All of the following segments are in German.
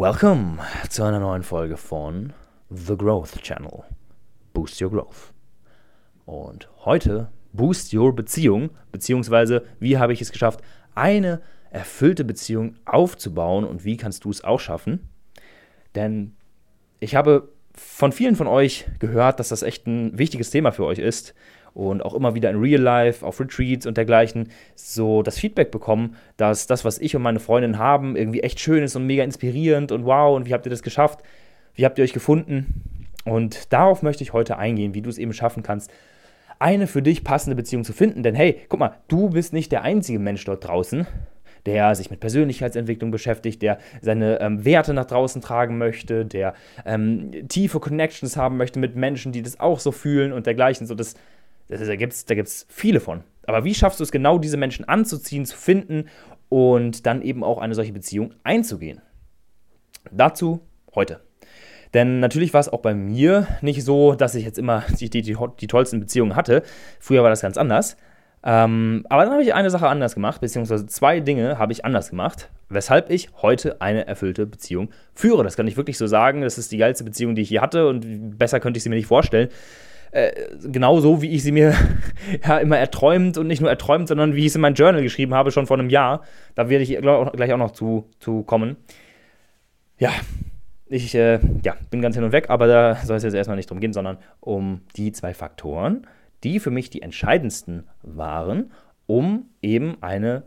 Welcome zu einer neuen Folge von The Growth Channel. Boost Your Growth. Und heute Boost Your Beziehung, beziehungsweise wie habe ich es geschafft, eine erfüllte Beziehung aufzubauen und wie kannst du es auch schaffen? Denn ich habe von vielen von euch gehört, dass das echt ein wichtiges Thema für euch ist und auch immer wieder in Real Life, auf Retreats und dergleichen, so das Feedback bekommen, dass das, was ich und meine Freundin haben, irgendwie echt schön ist und mega inspirierend und wow, und wie habt ihr das geschafft? Wie habt ihr euch gefunden? Und darauf möchte ich heute eingehen, wie du es eben schaffen kannst, eine für dich passende Beziehung zu finden. Denn hey, guck mal, du bist nicht der einzige Mensch dort draußen, der sich mit Persönlichkeitsentwicklung beschäftigt, der seine ähm, Werte nach draußen tragen möchte, der ähm, tiefe Connections haben möchte mit Menschen, die das auch so fühlen und dergleichen. So, das, das, da gibt es da gibt's viele von. Aber wie schaffst du es genau, diese Menschen anzuziehen, zu finden und dann eben auch eine solche Beziehung einzugehen? Dazu heute. Denn natürlich war es auch bei mir nicht so, dass ich jetzt immer die, die, die, die tollsten Beziehungen hatte. Früher war das ganz anders. Ähm, aber dann habe ich eine Sache anders gemacht, beziehungsweise zwei Dinge habe ich anders gemacht, weshalb ich heute eine erfüllte Beziehung führe. Das kann ich wirklich so sagen. Das ist die geilste Beziehung, die ich je hatte und besser könnte ich sie mir nicht vorstellen. Äh, genau so, wie ich sie mir ja, immer erträumt und nicht nur erträumt, sondern wie ich es in mein Journal geschrieben habe, schon vor einem Jahr. Da werde ich glaub, gleich auch noch zu, zu kommen. Ja, ich äh, ja, bin ganz hin und weg, aber da soll es jetzt erstmal nicht drum gehen, sondern um die zwei Faktoren die für mich die entscheidendsten waren, um eben eine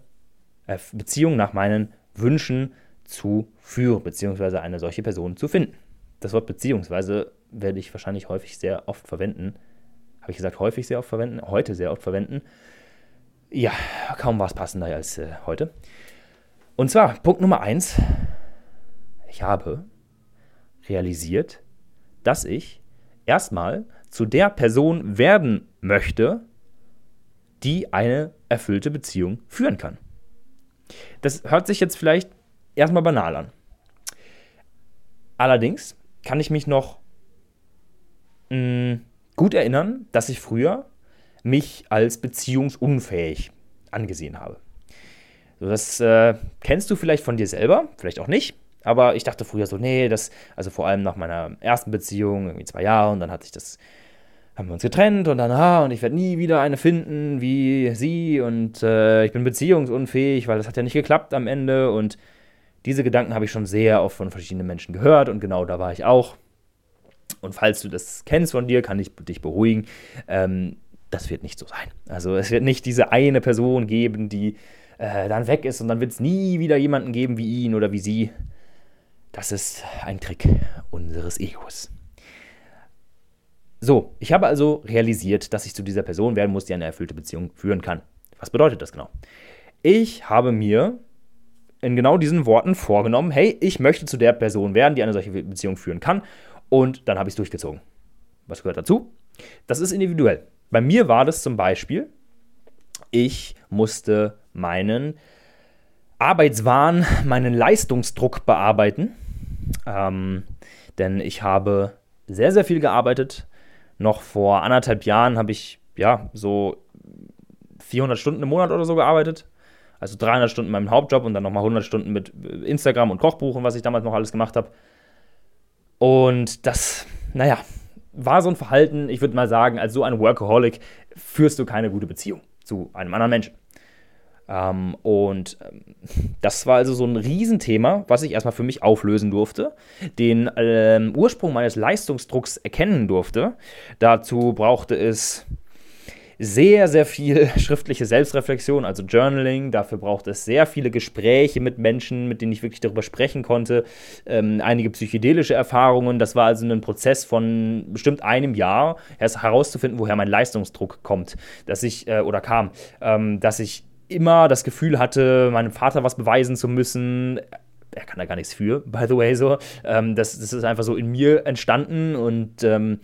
Beziehung nach meinen Wünschen zu führen, beziehungsweise eine solche Person zu finden. Das Wort beziehungsweise werde ich wahrscheinlich häufig sehr oft verwenden. Habe ich gesagt, häufig sehr oft verwenden, heute sehr oft verwenden. Ja, kaum war es passender als äh, heute. Und zwar, Punkt Nummer eins. Ich habe realisiert, dass ich erstmal zu der Person werden möchte, die eine erfüllte Beziehung führen kann. Das hört sich jetzt vielleicht erstmal banal an. Allerdings kann ich mich noch mh, gut erinnern, dass ich früher mich als beziehungsunfähig angesehen habe. Das äh, kennst du vielleicht von dir selber, vielleicht auch nicht. Aber ich dachte früher so, nee, das, also vor allem nach meiner ersten Beziehung, irgendwie zwei Jahre, und dann hatte ich das haben wir uns getrennt und dann, ah, und ich werde nie wieder eine finden wie sie und äh, ich bin beziehungsunfähig, weil das hat ja nicht geklappt am Ende und diese Gedanken habe ich schon sehr oft von verschiedenen Menschen gehört und genau da war ich auch. Und falls du das kennst von dir, kann ich dich beruhigen. Ähm, das wird nicht so sein. Also es wird nicht diese eine Person geben, die äh, dann weg ist und dann wird es nie wieder jemanden geben wie ihn oder wie sie. Das ist ein Trick unseres Egos. So, ich habe also realisiert, dass ich zu dieser Person werden muss, die eine erfüllte Beziehung führen kann. Was bedeutet das genau? Ich habe mir in genau diesen Worten vorgenommen, hey, ich möchte zu der Person werden, die eine solche Beziehung führen kann. Und dann habe ich es durchgezogen. Was gehört dazu? Das ist individuell. Bei mir war das zum Beispiel, ich musste meinen Arbeitswahn, meinen Leistungsdruck bearbeiten. Ähm, denn ich habe sehr, sehr viel gearbeitet, noch vor anderthalb Jahren habe ich ja so 400 Stunden im Monat oder so gearbeitet. Also 300 Stunden in meinem Hauptjob und dann nochmal 100 Stunden mit Instagram und Kochbuchen, was ich damals noch alles gemacht habe. Und das, naja, war so ein Verhalten, ich würde mal sagen, als so ein Workaholic führst du keine gute Beziehung zu einem anderen Menschen. Ähm, und ähm, das war also so ein Riesenthema, was ich erstmal für mich auflösen durfte, den ähm, Ursprung meines Leistungsdrucks erkennen durfte. Dazu brauchte es sehr, sehr viel schriftliche Selbstreflexion, also Journaling. Dafür braucht es sehr viele Gespräche mit Menschen, mit denen ich wirklich darüber sprechen konnte. Ähm, einige psychedelische Erfahrungen. Das war also ein Prozess von bestimmt einem Jahr, erst herauszufinden, woher mein Leistungsdruck kommt, dass ich äh, oder kam, ähm, dass ich immer das Gefühl hatte, meinem Vater was beweisen zu müssen. Er kann da gar nichts für, by the way, so. Ähm, das, das ist einfach so in mir entstanden und ähm,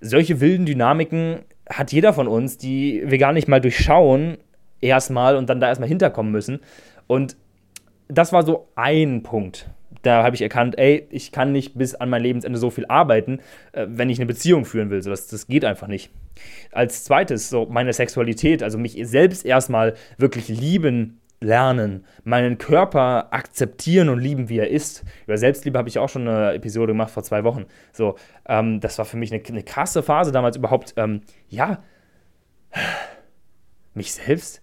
solche wilden Dynamiken hat jeder von uns, die wir gar nicht mal durchschauen, erstmal und dann da erstmal hinterkommen müssen. Und das war so ein Punkt, da habe ich erkannt, ey, ich kann nicht bis an mein Lebensende so viel arbeiten, äh, wenn ich eine Beziehung führen will. Das, das geht einfach nicht. Als zweites, so meine Sexualität, also mich selbst erstmal wirklich lieben lernen, meinen Körper akzeptieren und lieben, wie er ist. Über Selbstliebe habe ich auch schon eine Episode gemacht vor zwei Wochen. So, ähm, das war für mich eine, eine krasse Phase damals überhaupt, ähm, ja, mich selbst,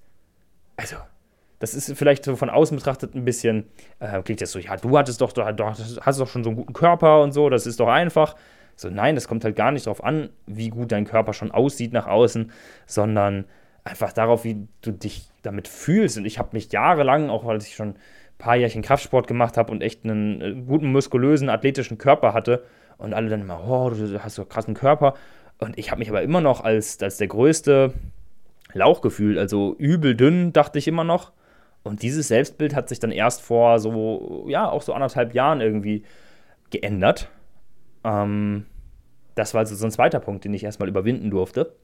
also, das ist vielleicht so von außen betrachtet ein bisschen, äh, klingt jetzt so, ja, du hattest doch, du hast doch schon so einen guten Körper und so, das ist doch einfach. So, nein, das kommt halt gar nicht darauf an, wie gut dein Körper schon aussieht nach außen, sondern einfach darauf, wie du dich damit fühlst. Und ich habe mich jahrelang, auch weil ich schon ein paar Jährchen Kraftsport gemacht habe und echt einen äh, guten, muskulösen, athletischen Körper hatte. Und alle dann immer, oh, du hast so einen krassen Körper. Und ich habe mich aber immer noch als, als der größte Lauch gefühlt. Also übel dünn, dachte ich immer noch. Und dieses Selbstbild hat sich dann erst vor so, ja, auch so anderthalb Jahren irgendwie geändert. Ähm, das war also so ein zweiter Punkt, den ich erstmal überwinden durfte.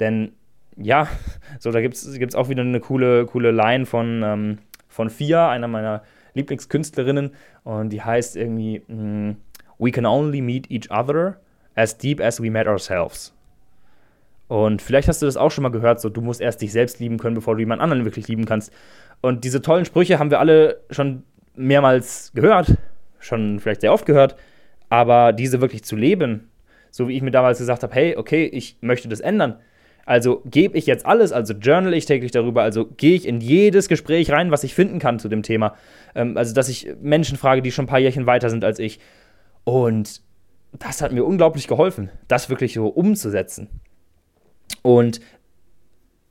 Denn ja, so da gibt es auch wieder eine coole, coole Line von, ähm, von Fia, einer meiner Lieblingskünstlerinnen. Und die heißt irgendwie: mm, We can only meet each other as deep as we met ourselves. Und vielleicht hast du das auch schon mal gehört, so du musst erst dich selbst lieben können, bevor du jemand anderen wirklich lieben kannst. Und diese tollen Sprüche haben wir alle schon mehrmals gehört, schon vielleicht sehr oft gehört, aber diese wirklich zu leben, so wie ich mir damals gesagt habe, hey, okay, ich möchte das ändern, also gebe ich jetzt alles, also journal ich täglich darüber, also gehe ich in jedes Gespräch rein, was ich finden kann zu dem Thema. Ähm, also, dass ich Menschen frage, die schon ein paar Jährchen weiter sind als ich. Und das hat mir unglaublich geholfen, das wirklich so umzusetzen. Und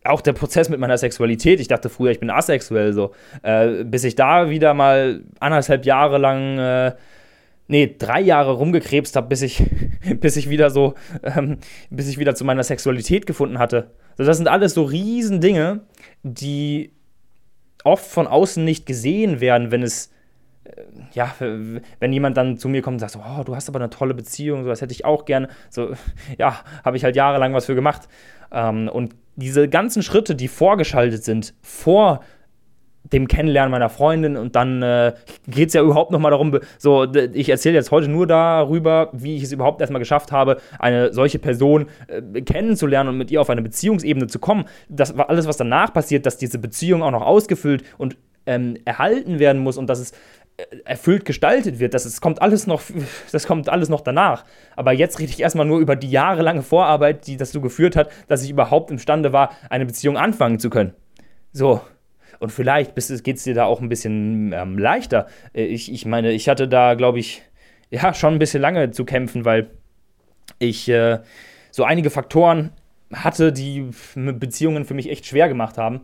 auch der Prozess mit meiner Sexualität, ich dachte früher, ich bin asexuell, so, äh, bis ich da wieder mal anderthalb Jahre lang äh, nee, drei Jahre rumgekrebst habe, bis ich, bis ich wieder so, ähm, bis ich wieder zu meiner Sexualität gefunden hatte. Also das sind alles so Riesendinge, die oft von außen nicht gesehen werden, wenn es, äh, ja, wenn jemand dann zu mir kommt und sagt, so, oh, du hast aber eine tolle Beziehung, so das hätte ich auch gerne. So, ja, habe ich halt jahrelang was für gemacht. Ähm, und diese ganzen Schritte, die vorgeschaltet sind, vor dem Kennenlernen meiner Freundin und dann äh, geht es ja überhaupt nochmal darum, so, ich erzähle jetzt heute nur darüber, wie ich es überhaupt erstmal geschafft habe, eine solche Person äh, kennenzulernen und mit ihr auf eine Beziehungsebene zu kommen. Das war alles, was danach passiert, dass diese Beziehung auch noch ausgefüllt und ähm, erhalten werden muss und dass es äh, erfüllt gestaltet wird. Das, das, kommt alles noch, das kommt alles noch danach. Aber jetzt rede ich erstmal nur über die jahrelange Vorarbeit, die dazu geführt hat, dass ich überhaupt imstande war, eine Beziehung anfangen zu können. So, und vielleicht geht es dir da auch ein bisschen ähm, leichter. Äh, ich, ich meine, ich hatte da, glaube ich, ja, schon ein bisschen lange zu kämpfen, weil ich äh, so einige Faktoren hatte, die Beziehungen für mich echt schwer gemacht haben.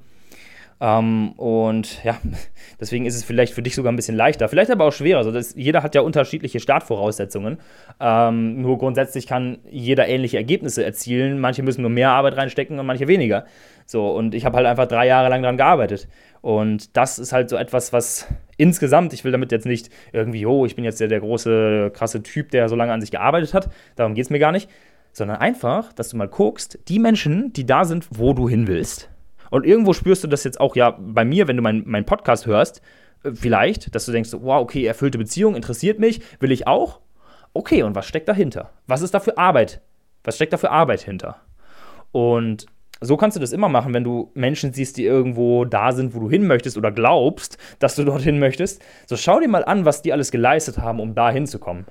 Ähm, und ja, deswegen ist es vielleicht für dich sogar ein bisschen leichter, vielleicht aber auch schwerer. Also das, jeder hat ja unterschiedliche Startvoraussetzungen. Ähm, nur grundsätzlich kann jeder ähnliche Ergebnisse erzielen. Manche müssen nur mehr Arbeit reinstecken und manche weniger. So, und ich habe halt einfach drei Jahre lang daran gearbeitet. Und das ist halt so etwas, was insgesamt, ich will damit jetzt nicht irgendwie, oh, ich bin jetzt der, der große, krasse Typ, der so lange an sich gearbeitet hat. Darum geht es mir gar nicht. Sondern einfach, dass du mal guckst, die Menschen, die da sind, wo du hin willst und irgendwo spürst du das jetzt auch ja bei mir, wenn du meinen mein Podcast hörst, äh, vielleicht, dass du denkst, wow, okay, erfüllte Beziehung, interessiert mich, will ich auch. Okay, und was steckt dahinter? Was ist da für Arbeit? Was steckt da für Arbeit hinter? Und so kannst du das immer machen, wenn du Menschen siehst, die irgendwo da sind, wo du hin möchtest oder glaubst, dass du dorthin möchtest. So schau dir mal an, was die alles geleistet haben, um da hinzukommen.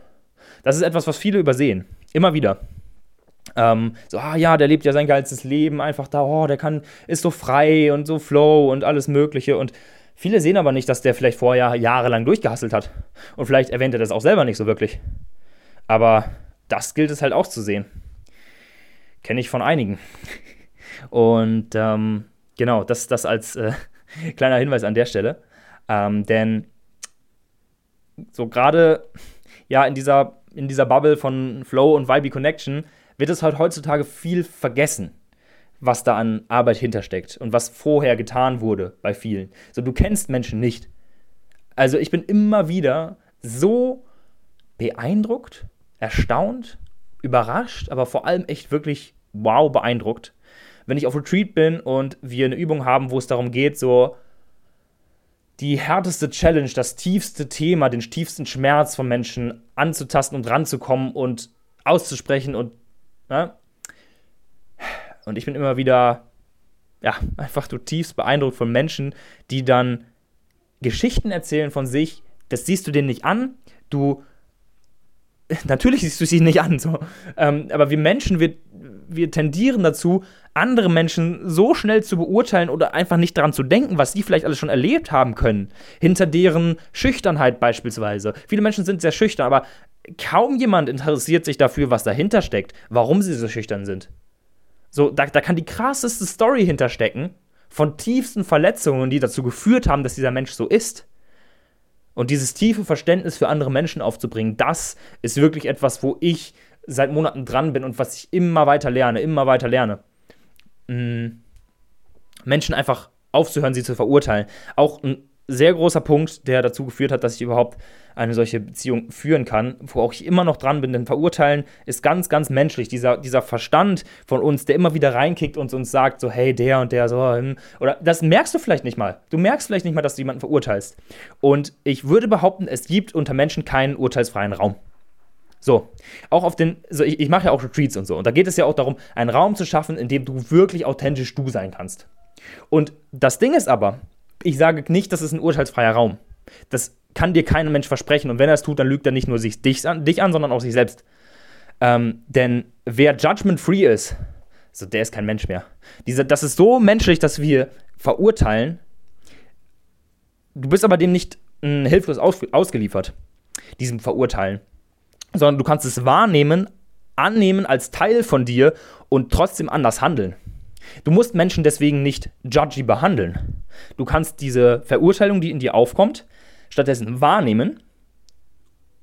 Das ist etwas, was viele übersehen. Immer wieder. Ähm, so, ah ja, der lebt ja sein geilstes Leben, einfach da, oh, der kann, ist so frei und so flow und alles Mögliche. Und viele sehen aber nicht, dass der vielleicht vorher jahrelang durchgehasselt hat. Und vielleicht erwähnt er das auch selber nicht so wirklich. Aber das gilt es halt auch zu sehen. Kenne ich von einigen. Und ähm, genau, das, das als äh, kleiner Hinweis an der Stelle. Ähm, denn so gerade ja in dieser, in dieser Bubble von Flow und Vibe Connection wird es halt heutzutage viel vergessen, was da an Arbeit hintersteckt und was vorher getan wurde bei vielen. So, du kennst Menschen nicht. Also ich bin immer wieder so beeindruckt, erstaunt, überrascht, aber vor allem echt wirklich wow beeindruckt, wenn ich auf Retreat bin und wir eine Übung haben, wo es darum geht, so die härteste Challenge, das tiefste Thema, den tiefsten Schmerz von Menschen anzutasten und ranzukommen und auszusprechen und Ne? Und ich bin immer wieder ja, einfach zutiefst beeindruckt von Menschen, die dann Geschichten erzählen von sich. Das siehst du denen nicht an. Du, natürlich siehst du sie nicht an, so. Ähm, aber wir Menschen, wir, wir tendieren dazu, andere Menschen so schnell zu beurteilen oder einfach nicht daran zu denken, was sie vielleicht alles schon erlebt haben können. Hinter deren Schüchternheit beispielsweise. Viele Menschen sind sehr schüchtern, aber kaum jemand interessiert sich dafür, was dahinter steckt, warum sie so schüchtern sind. So, da, da kann die krasseste Story hinterstecken von tiefsten Verletzungen, die dazu geführt haben, dass dieser Mensch so ist. Und dieses tiefe Verständnis für andere Menschen aufzubringen, das ist wirklich etwas, wo ich seit Monaten dran bin und was ich immer weiter lerne, immer weiter lerne. Mhm. Menschen einfach aufzuhören, sie zu verurteilen. Auch ein sehr großer Punkt, der dazu geführt hat, dass ich überhaupt eine solche Beziehung führen kann, wo auch ich immer noch dran bin, denn verurteilen ist ganz, ganz menschlich. Dieser, dieser Verstand von uns, der immer wieder reinkickt und uns sagt, so, hey, der und der, so, hm. oder das merkst du vielleicht nicht mal. Du merkst vielleicht nicht mal, dass du jemanden verurteilst. Und ich würde behaupten, es gibt unter Menschen keinen urteilsfreien Raum. So, auch auf den, so ich, ich mache ja auch Retreats und so. Und da geht es ja auch darum, einen Raum zu schaffen, in dem du wirklich authentisch du sein kannst. Und das Ding ist aber, ich sage nicht, das ist ein urteilsfreier Raum. Das kann dir kein Mensch versprechen. Und wenn er es tut, dann lügt er nicht nur sich, dich, an, dich an, sondern auch sich selbst. Ähm, denn wer judgment-free ist, so, der ist kein Mensch mehr. Diese, das ist so menschlich, dass wir verurteilen. Du bist aber dem nicht mh, hilflos aus, ausgeliefert, diesem Verurteilen sondern du kannst es wahrnehmen, annehmen als Teil von dir und trotzdem anders handeln. Du musst Menschen deswegen nicht judgy behandeln. Du kannst diese Verurteilung, die in dir aufkommt, stattdessen wahrnehmen.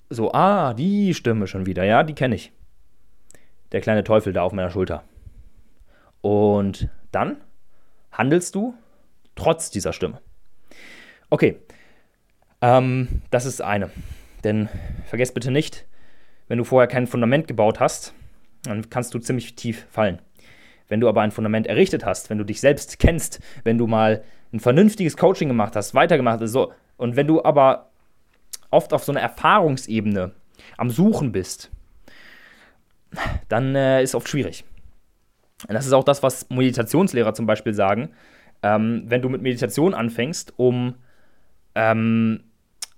So, ah, die Stimme schon wieder, ja, die kenne ich. Der kleine Teufel da auf meiner Schulter. Und dann handelst du trotz dieser Stimme. Okay, ähm, das ist eine. Denn vergesst bitte nicht, wenn du vorher kein Fundament gebaut hast, dann kannst du ziemlich tief fallen. Wenn du aber ein Fundament errichtet hast, wenn du dich selbst kennst, wenn du mal ein vernünftiges Coaching gemacht hast, weitergemacht hast, so, und wenn du aber oft auf so einer Erfahrungsebene am Suchen bist, dann äh, ist es oft schwierig. Und das ist auch das, was Meditationslehrer zum Beispiel sagen. Ähm, wenn du mit Meditation anfängst, um ähm,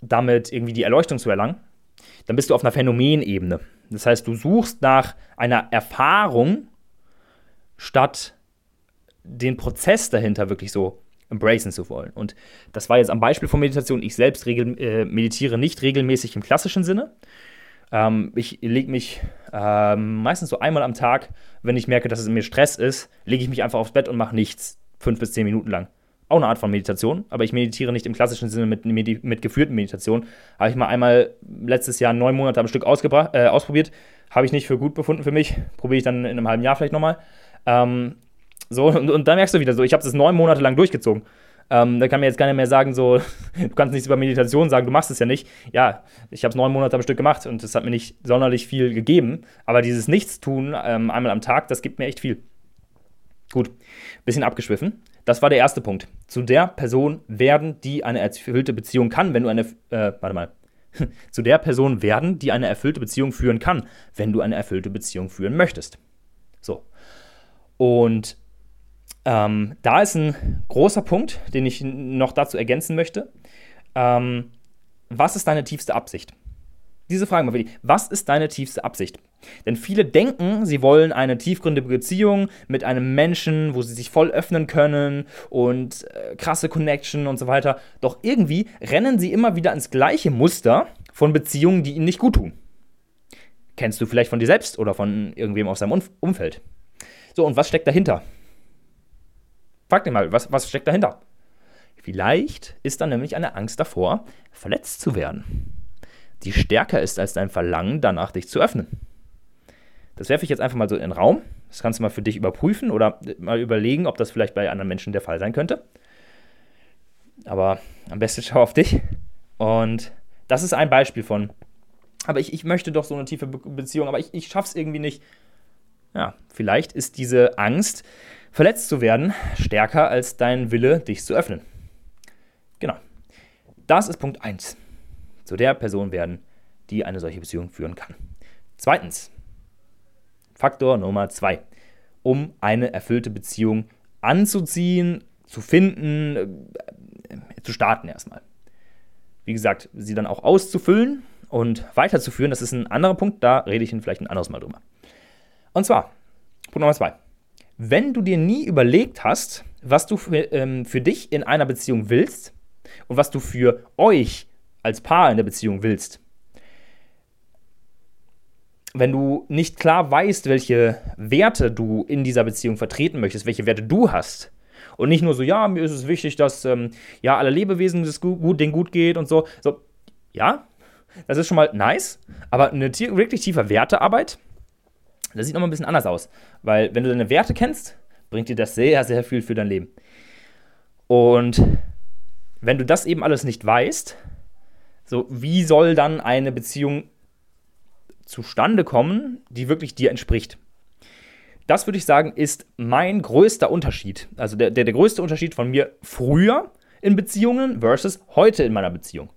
damit irgendwie die Erleuchtung zu erlangen, dann bist du auf einer Phänomenebene. Das heißt, du suchst nach einer Erfahrung, statt den Prozess dahinter wirklich so embracen zu wollen. Und das war jetzt am Beispiel von Meditation. Ich selbst regel, äh, meditiere nicht regelmäßig im klassischen Sinne. Ähm, ich lege mich äh, meistens so einmal am Tag, wenn ich merke, dass es in mir Stress ist, lege ich mich einfach aufs Bett und mache nichts. Fünf bis zehn Minuten lang auch eine Art von Meditation, aber ich meditiere nicht im klassischen Sinne mit, mit, geführten Meditationen. Habe ich mal einmal letztes Jahr neun Monate am Stück äh, ausprobiert. Habe ich nicht für gut befunden für mich. Probiere ich dann in einem halben Jahr vielleicht nochmal. Ähm, so, und, und dann merkst du wieder so, ich habe das neun Monate lang durchgezogen. Ähm, da kann mir jetzt keiner mehr sagen, so, du kannst nichts über Meditation sagen, du machst es ja nicht. Ja, ich habe es neun Monate am Stück gemacht und das hat mir nicht sonderlich viel gegeben. Aber dieses Nichtstun ähm, einmal am Tag, das gibt mir echt viel. Gut, bisschen abgeschwiffen. Das war der erste Punkt. Zu der Person werden, die eine erfüllte Beziehung kann, wenn du eine, äh, warte mal, zu der Person werden, die eine erfüllte Beziehung führen kann, wenn du eine erfüllte Beziehung führen möchtest. So. Und ähm, da ist ein großer Punkt, den ich noch dazu ergänzen möchte. Ähm, was ist deine tiefste Absicht? Diese Frage mal wirklich. Was ist deine tiefste Absicht? Denn viele denken, sie wollen eine tiefgründige Beziehung mit einem Menschen, wo sie sich voll öffnen können und äh, krasse Connection und so weiter. Doch irgendwie rennen sie immer wieder ins gleiche Muster von Beziehungen, die ihnen nicht gut tun. Kennst du vielleicht von dir selbst oder von irgendwem aus deinem Umf Umfeld? So, und was steckt dahinter? Frag dir mal, was, was steckt dahinter? Vielleicht ist da nämlich eine Angst davor, verletzt zu werden die stärker ist als dein Verlangen, danach dich zu öffnen. Das werfe ich jetzt einfach mal so in den Raum. Das kannst du mal für dich überprüfen oder mal überlegen, ob das vielleicht bei anderen Menschen der Fall sein könnte. Aber am besten schau auf dich. Und das ist ein Beispiel von, aber ich, ich möchte doch so eine tiefe Beziehung, aber ich, ich schaffe es irgendwie nicht. Ja, vielleicht ist diese Angst, verletzt zu werden, stärker als dein Wille, dich zu öffnen. Genau. Das ist Punkt 1 zu der Person werden, die eine solche Beziehung führen kann. Zweitens, Faktor Nummer zwei, um eine erfüllte Beziehung anzuziehen, zu finden, äh, zu starten erstmal. Wie gesagt, sie dann auch auszufüllen und weiterzuführen, das ist ein anderer Punkt, da rede ich vielleicht ein anderes Mal drüber. Und zwar, Punkt Nummer zwei. Wenn du dir nie überlegt hast, was du für, ähm, für dich in einer Beziehung willst und was du für euch als Paar in der Beziehung willst, wenn du nicht klar weißt, welche Werte du in dieser Beziehung vertreten möchtest, welche Werte du hast, und nicht nur so, ja, mir ist es wichtig, dass ähm, ja alle Lebewesen es gut, denen gut geht und so. So, ja, das ist schon mal nice, aber eine wirklich tiefe Wertearbeit, das sieht nochmal ein bisschen anders aus. Weil, wenn du deine Werte kennst, bringt dir das sehr, sehr viel für dein Leben. Und wenn du das eben alles nicht weißt, so, wie soll dann eine Beziehung zustande kommen, die wirklich dir entspricht? Das würde ich sagen, ist mein größter Unterschied. Also der, der, der größte Unterschied von mir früher in Beziehungen versus heute in meiner Beziehung.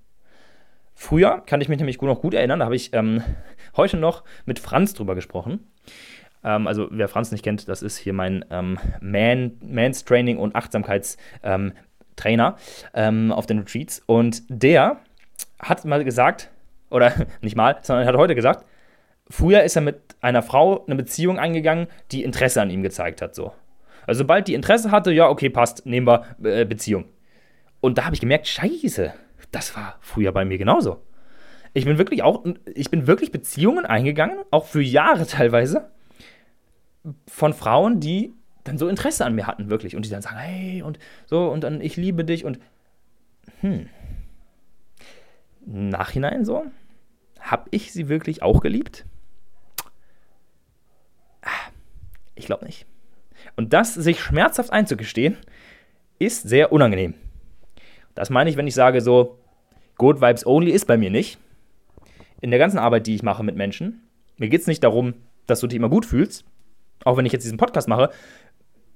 Früher kann ich mich nämlich noch gut erinnern, da habe ich ähm, heute noch mit Franz drüber gesprochen. Ähm, also wer Franz nicht kennt, das ist hier mein ähm, Man, Mans Training und Achtsamkeitstrainer ähm, ähm, auf den Retreats. Und der hat mal gesagt, oder nicht mal, sondern hat heute gesagt, früher ist er mit einer Frau eine Beziehung eingegangen, die Interesse an ihm gezeigt hat. So. Also sobald die Interesse hatte, ja, okay, passt, nehmen wir äh, Beziehung. Und da habe ich gemerkt, scheiße, das war früher bei mir genauso. Ich bin wirklich auch, ich bin wirklich Beziehungen eingegangen, auch für Jahre teilweise, von Frauen, die dann so Interesse an mir hatten, wirklich. Und die dann sagen, hey, und so, und dann, ich liebe dich und hm. Nachhinein so, habe ich sie wirklich auch geliebt? Ah, ich glaube nicht. Und das sich schmerzhaft einzugestehen, ist sehr unangenehm. Das meine ich, wenn ich sage so, Good Vibes Only ist bei mir nicht. In der ganzen Arbeit, die ich mache mit Menschen, mir geht es nicht darum, dass du dich immer gut fühlst, auch wenn ich jetzt diesen Podcast mache.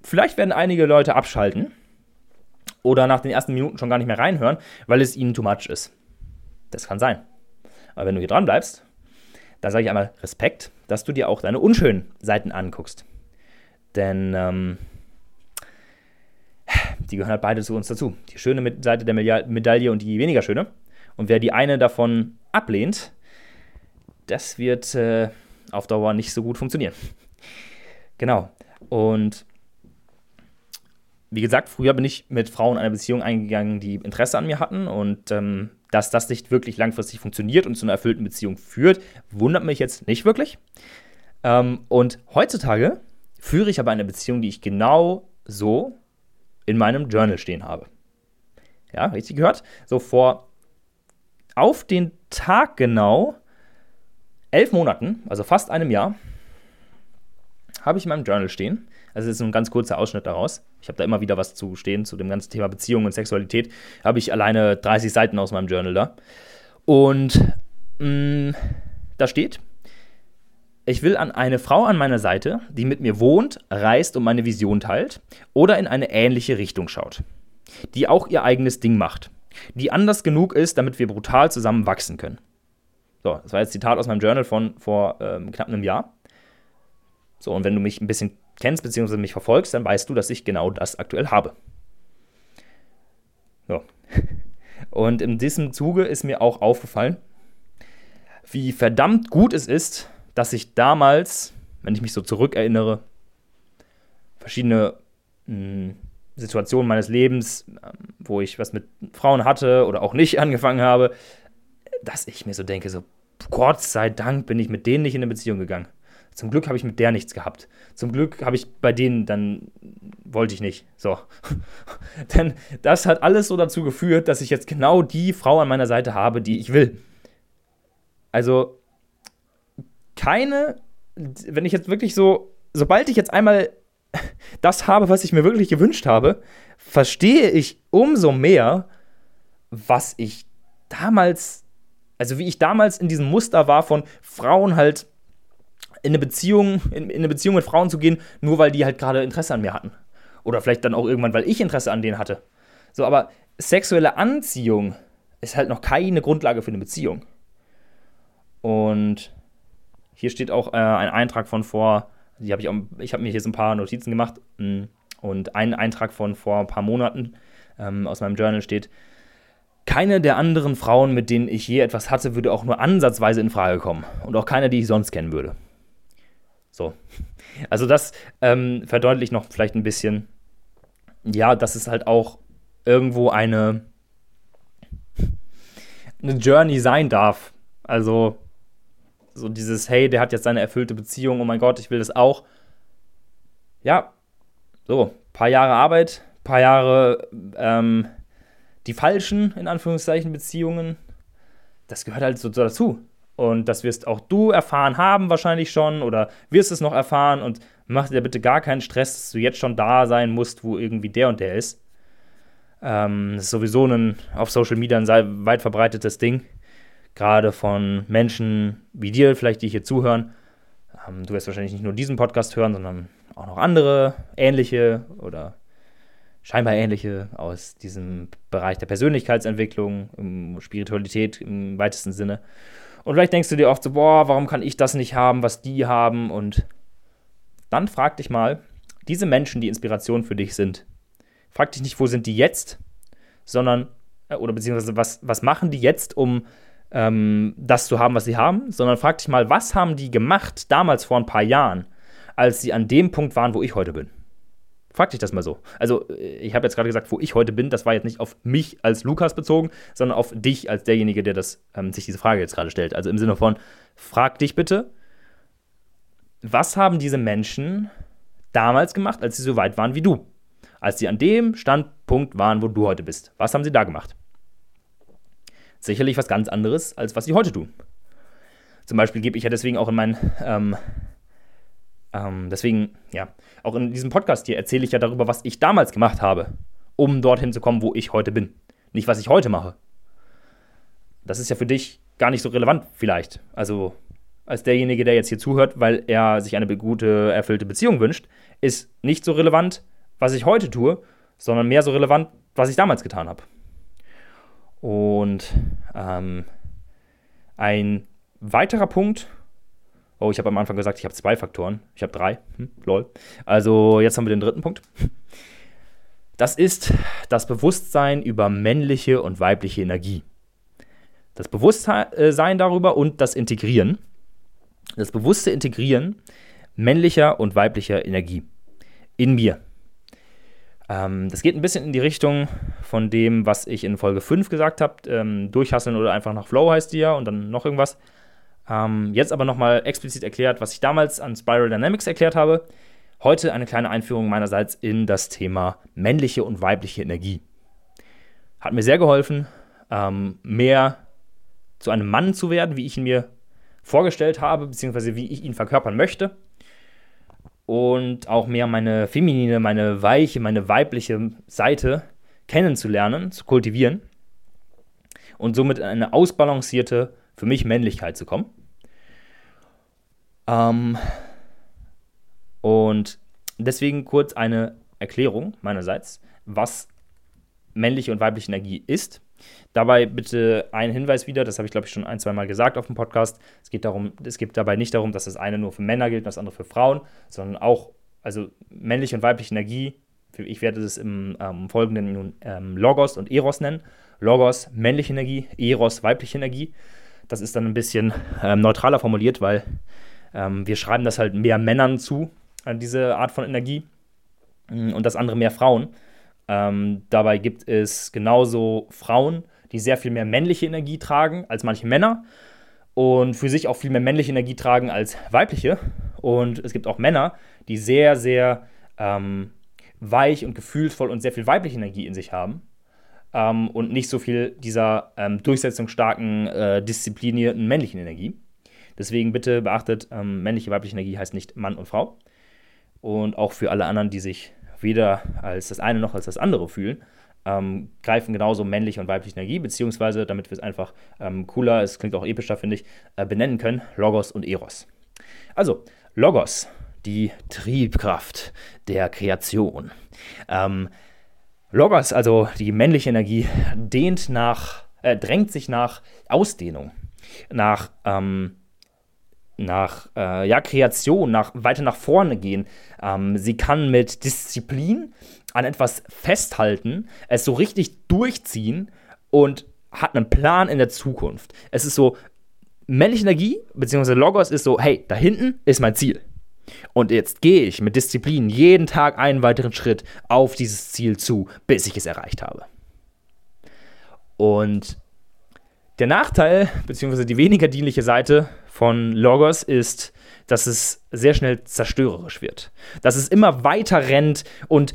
Vielleicht werden einige Leute abschalten oder nach den ersten Minuten schon gar nicht mehr reinhören, weil es ihnen too much ist. Das kann sein. Aber wenn du hier dran bleibst, dann sage ich einmal Respekt, dass du dir auch deine unschönen Seiten anguckst. Denn ähm, die gehören halt beide zu uns dazu. Die schöne Seite der Medaille und die weniger schöne. Und wer die eine davon ablehnt, das wird äh, auf Dauer nicht so gut funktionieren. Genau. Und wie gesagt, früher bin ich mit Frauen eine Beziehung eingegangen, die Interesse an mir hatten. Und ähm, dass das nicht wirklich langfristig funktioniert und zu einer erfüllten Beziehung führt, wundert mich jetzt nicht wirklich. Ähm, und heutzutage führe ich aber eine Beziehung, die ich genau so in meinem Journal stehen habe. Ja, richtig gehört. So vor auf den Tag genau elf Monaten, also fast einem Jahr, habe ich in meinem Journal stehen. Also das ist ein ganz kurzer Ausschnitt daraus. Ich habe da immer wieder was zu stehen zu dem ganzen Thema Beziehung und Sexualität. Habe ich alleine 30 Seiten aus meinem Journal da. Und mh, mm, da steht, ich will an eine Frau an meiner Seite, die mit mir wohnt, reist und meine Vision teilt oder in eine ähnliche Richtung schaut. Die auch ihr eigenes Ding macht. Die anders genug ist, damit wir brutal zusammen wachsen können. So, das war jetzt Zitat aus meinem Journal von vor ähm, knapp einem Jahr. So, und wenn du mich ein bisschen kennst bzw. mich verfolgst, dann weißt du, dass ich genau das aktuell habe. So. Und in diesem Zuge ist mir auch aufgefallen, wie verdammt gut es ist, dass ich damals, wenn ich mich so zurückerinnere, verschiedene mh, hm, Situationen meines Lebens, äh, wo ich was mit Frauen hatte oder auch nicht angefangen habe, dass ich mir so denke, so Gott sei Dank bin ich mit denen nicht in eine Beziehung gegangen. Zum Glück habe ich mit der nichts gehabt. Zum Glück habe ich bei denen dann wollte ich nicht. So. Denn das hat alles so dazu geführt, dass ich jetzt genau die Frau an meiner Seite habe, die ich will. Also keine, wenn ich jetzt wirklich so, sobald ich jetzt einmal das habe, was ich mir wirklich gewünscht habe, verstehe ich umso mehr, was ich damals, also wie ich damals in diesem Muster war von Frauen halt in eine Beziehung, in, in eine Beziehung mit Frauen zu gehen, nur weil die halt gerade Interesse an mir hatten. Oder vielleicht dann auch irgendwann, weil ich Interesse an denen hatte. So, aber sexuelle Anziehung ist halt noch keine Grundlage für eine Beziehung. Und hier steht auch äh, ein Eintrag von vor, die hab ich, ich habe mir hier so ein paar Notizen gemacht, mh, hm, Und ein Eintrag von vor ein paar Monaten ähm, aus meinem Journal steht, keine der anderen Frauen, mit denen ich je etwas hatte, würde auch nur ansatzweise in Frage kommen. Und auch keine, die ich sonst kennen würde. So. Also das ähm, verdeutlicht noch vielleicht ein bisschen, ja, dass es halt auch irgendwo eine, eine Journey sein darf. Also so dieses, hey, der hat jetzt seine erfüllte Beziehung, oh mein Gott, ich will das auch. Ja, so, paar Jahre Arbeit, paar Jahre ähm, die falschen, in Anführungszeichen, Beziehungen. Das gehört halt so dazu. Und das wirst auch du erfahren haben, wahrscheinlich schon, oder wirst es noch erfahren. Und mach dir bitte gar keinen Stress, dass du jetzt schon da sein musst, wo irgendwie der und der ist. Ähm, das ist sowieso ein auf Social Media ein weit verbreitetes Ding gerade von Menschen wie dir, vielleicht die hier zuhören. Ähm, du wirst wahrscheinlich nicht nur diesen Podcast hören, sondern auch noch andere ähnliche oder scheinbar ähnliche aus diesem Bereich der Persönlichkeitsentwicklung, Spiritualität im weitesten Sinne. Und vielleicht denkst du dir oft so, boah, warum kann ich das nicht haben, was die haben? Und dann frag dich mal, diese Menschen, die Inspiration für dich sind, frag dich nicht, wo sind die jetzt, sondern, äh, oder beziehungsweise was, was machen die jetzt, um ähm, das zu haben, was sie haben, sondern frag dich mal, was haben die gemacht damals vor ein paar Jahren, als sie an dem Punkt waren, wo ich heute bin? Frag dich das mal so. Also, äh, ich habe jetzt gerade gesagt, wo ich heute bin, das war jetzt nicht auf mich als Lukas bezogen, sondern auf dich als derjenige, der das, ähm, sich diese Frage jetzt gerade stellt. Also im Sinne von, frag dich bitte, was haben diese Menschen damals gemacht, als sie so weit waren wie du? Als sie an dem Standpunkt waren, wo du heute bist. Was haben sie da gemacht? sicherlich was ganz anderes, als was sie heute tun. Zum Beispiel gebe ich ja deswegen auch in meinen, ähm, ähm, deswegen, ja, auch in diesem Podcast hier erzähle ich ja darüber, was ich damals gemacht habe, um dorthin zu kommen, wo ich heute bin. Nicht, was ich heute mache. Das ist ja für dich gar nicht so relevant, vielleicht. Also, als derjenige, der jetzt hier zuhört, weil er sich eine gute, erfüllte Beziehung wünscht, ist nicht so relevant, was ich heute tue, sondern mehr so relevant, was ich damals getan habe. Und ähm, ein weiterer Punkt, oh, ich habe am Anfang gesagt, ich habe zwei Faktoren, ich habe drei, hm, lol. Also jetzt haben wir den dritten Punkt. Das ist das Bewusstsein über männliche und weibliche Energie. Das Bewusstsein darüber und das Integrieren. Das bewusste Integrieren männlicher und weiblicher Energie in mir. Ähm, das geht ein bisschen in die Richtung von dem, was ich in Folge 5 gesagt habe. Ähm, durchhasseln oder einfach nach Flow heißt die ja und dann noch irgendwas. Ähm, jetzt aber nochmal explizit erklärt, was ich damals an Spiral Dynamics erklärt habe. Heute eine kleine Einführung meinerseits in das Thema männliche und weibliche Energie. Hat mir sehr geholfen, ähm, mehr zu einem Mann zu werden, wie ich ihn mir vorgestellt habe, beziehungsweise wie ich ihn verkörpern möchte und auch mehr meine feminine, meine weiche, meine weibliche Seite kennenzulernen, zu kultivieren und somit eine ausbalancierte, für mich Männlichkeit zu kommen. Ähm, und deswegen kurz eine Erklärung meinerseits, was männliche und weibliche Energie ist. Dabei bitte ein Hinweis wieder, das habe ich glaube ich schon ein, zwei Mal gesagt auf dem Podcast. Es geht darum, es geht dabei nicht darum, dass das eine nur für Männer gilt und das andere für Frauen, sondern auch, also männliche und weibliche Energie, ich werde das im ähm, Folgenden nun ähm, Logos und Eros nennen. Logos, männliche Energie, Eros, weibliche Energie. Das ist dann ein bisschen ähm, neutraler formuliert, weil ähm, wir schreiben das halt mehr Männern zu, äh, diese Art von Energie, und das andere mehr Frauen. Ähm, dabei gibt es genauso Frauen, die sehr viel mehr männliche Energie tragen als manche Männer und für sich auch viel mehr männliche Energie tragen als weibliche. Und es gibt auch Männer, die sehr, sehr ähm, weich und gefühlsvoll und sehr viel weibliche Energie in sich haben ähm, und nicht so viel dieser ähm, durchsetzungsstarken, äh, disziplinierten männlichen Energie. Deswegen bitte beachtet, ähm, männliche, weibliche Energie heißt nicht Mann und Frau. Und auch für alle anderen, die sich weder als das eine noch als das andere fühlen, ähm, greifen genauso männliche und weibliche Energie, beziehungsweise, damit wir es einfach ähm, cooler, es klingt auch epischer, finde ich, äh, benennen können, Logos und Eros. Also, Logos, die Triebkraft der Kreation. Ähm, Logos, also die männliche Energie, dehnt nach, äh, drängt sich nach Ausdehnung, nach ähm, nach äh, ja, Kreation, nach, weiter nach vorne gehen. Ähm, sie kann mit Disziplin an etwas festhalten, es so richtig durchziehen und hat einen Plan in der Zukunft. Es ist so, männliche Energie, beziehungsweise Logos ist so, hey, da hinten ist mein Ziel. Und jetzt gehe ich mit Disziplin jeden Tag einen weiteren Schritt auf dieses Ziel zu, bis ich es erreicht habe. Und der Nachteil, beziehungsweise die weniger dienliche Seite von Logos ist, dass es sehr schnell zerstörerisch wird. Dass es immer weiter rennt und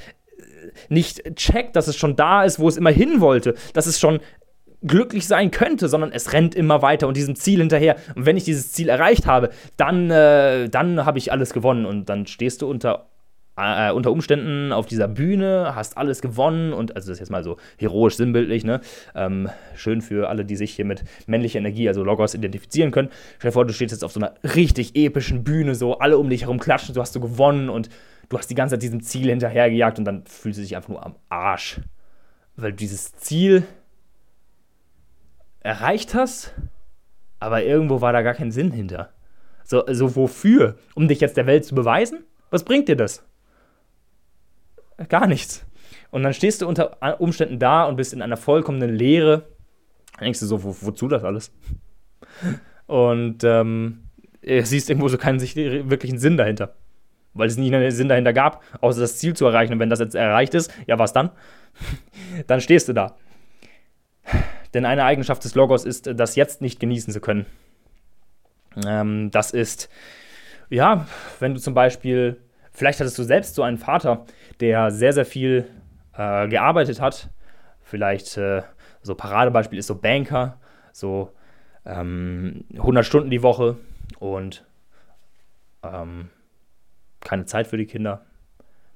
nicht checkt, dass es schon da ist, wo es immer hin wollte. Dass es schon glücklich sein könnte, sondern es rennt immer weiter und diesem Ziel hinterher. Und wenn ich dieses Ziel erreicht habe, dann, äh, dann habe ich alles gewonnen. Und dann stehst du unter, äh, unter Umständen auf dieser Bühne, hast alles gewonnen und, also das ist jetzt mal so heroisch sinnbildlich, ne? Ähm, schön für alle, die sich hier mit männlicher Energie, also Logos, identifizieren können. Stell dir vor, du stehst jetzt auf so einer richtig epischen Bühne, so alle um dich herum klatschen, du hast so gewonnen und du hast die ganze Zeit diesem Ziel hinterhergejagt und dann fühlst du dich einfach nur am Arsch. Weil du dieses Ziel erreicht hast, aber irgendwo war da gar kein Sinn hinter. So, so wofür? Um dich jetzt der Welt zu beweisen? Was bringt dir das? Gar nichts. Und dann stehst du unter Umständen da und bist in einer vollkommenen Leere. Dann denkst du so, wo, wozu das alles? Und ähm, siehst irgendwo so keinen wirklichen Sinn dahinter. Weil es nie einen Sinn dahinter gab, außer das Ziel zu erreichen. Und wenn das jetzt erreicht ist, ja, was dann? dann stehst du da. Denn eine Eigenschaft des Logos ist, das jetzt nicht genießen zu können. Ähm, das ist, ja, wenn du zum Beispiel, vielleicht hattest du selbst so einen Vater, der sehr, sehr viel äh, gearbeitet hat. Vielleicht äh, so Paradebeispiel ist so Banker, so ähm, 100 Stunden die Woche und ähm, keine Zeit für die Kinder,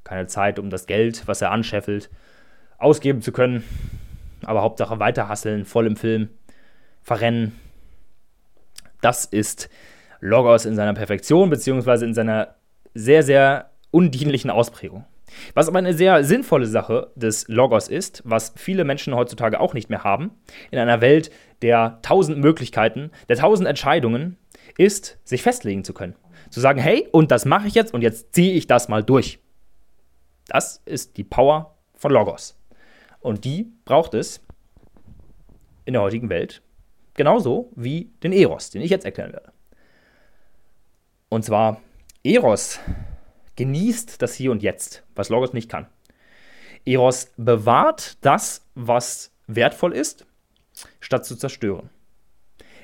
keine Zeit, um das Geld, was er anscheffelt, ausgeben zu können. Aber Hauptsache weiterhasseln, voll im Film, verrennen. Das ist Logos in seiner Perfektion, beziehungsweise in seiner sehr, sehr undienlichen Ausprägung. Was aber eine sehr sinnvolle Sache des Logos ist, was viele Menschen heutzutage auch nicht mehr haben, in einer Welt der tausend Möglichkeiten, der tausend Entscheidungen, ist, sich festlegen zu können. Zu sagen, hey, und das mache ich jetzt und jetzt ziehe ich das mal durch. Das ist die Power von Logos. Und die braucht es in der heutigen Welt genauso wie den Eros, den ich jetzt erklären werde. Und zwar, Eros genießt das Hier und Jetzt, was Logos nicht kann. Eros bewahrt das, was wertvoll ist, statt zu zerstören.